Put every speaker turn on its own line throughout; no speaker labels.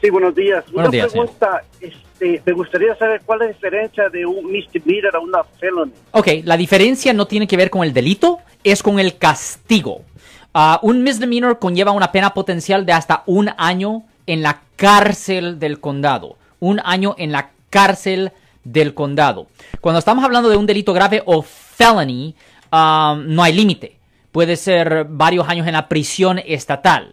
Sí, buenos días.
Buenos
una
días,
pregunta, este, me gustaría saber cuál es la diferencia de un misdemeanor a una felony.
Ok, la diferencia no tiene que ver con el delito, es con el castigo. Ah, un misdemeanor conlleva una pena potencial de hasta un año en la cárcel del condado. Un año en la cárcel del condado. Cuando estamos hablando de un delito grave o felony, ah, no hay límite. Puede ser varios años en la prisión estatal.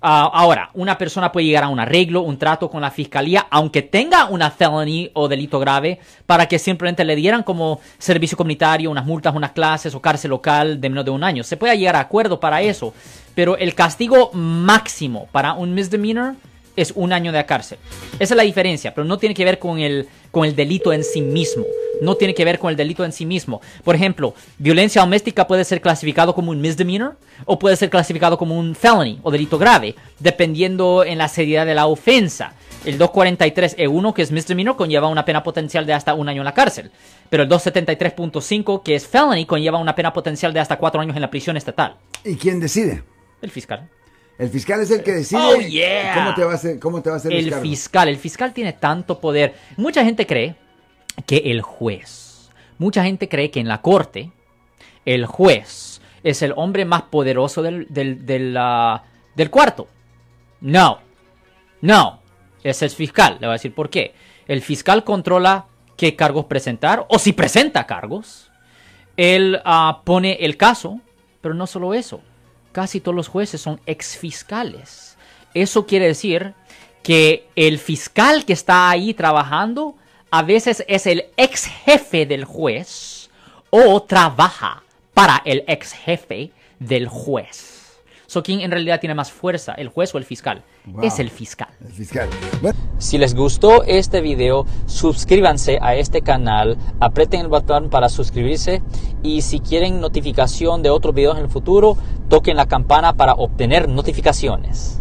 Ah, ahora, una persona puede llegar a un arreglo, un trato con la fiscalía, aunque tenga una felony o delito grave, para que simplemente le dieran como servicio comunitario unas multas, unas clases o cárcel local de menos de un año. Se puede llegar a acuerdo para eso, pero el castigo máximo para un misdemeanor es un año de cárcel. Esa es la diferencia, pero no tiene que ver con el, con el delito en sí mismo. No tiene que ver con el delito en sí mismo. Por ejemplo, violencia doméstica puede ser clasificado como un misdemeanor o puede ser clasificado como un felony o delito grave, dependiendo en la seriedad de la ofensa. El 243E1, que es misdemeanor, conlleva una pena potencial de hasta un año en la cárcel. Pero el 273.5, que es felony, conlleva una pena potencial de hasta cuatro años en la prisión estatal.
¿Y quién decide?
El fiscal.
El fiscal es el que decide
Oh, yeah.
cómo te va a hacer, cómo te va a hacer
El fiscal, el fiscal tiene tanto poder. Mucha gente cree que el juez, mucha gente cree que en la corte, el juez es el hombre más poderoso del, del, del, cuarto. No, no, es el fiscal. Le voy a decir por qué. El fiscal controla qué cargos presentar o si presenta cargos. Él ah, pone el caso, pero no solo eso. Casi todos los jueces son exfiscales. Eso quiere decir que el fiscal que está ahí trabajando a veces es el ex jefe del juez o trabaja para el ex jefe del juez. So, ¿quién en realidad tiene más fuerza, el juez o el fiscal?
Wow.
Es el fiscal.
El fiscal. Bueno,
Si les gustó este video, suscríbanse a este canal, aprieten el botón para suscribirse y si quieren notificación de otros videos en el futuro, toquen la campana para obtener notificaciones.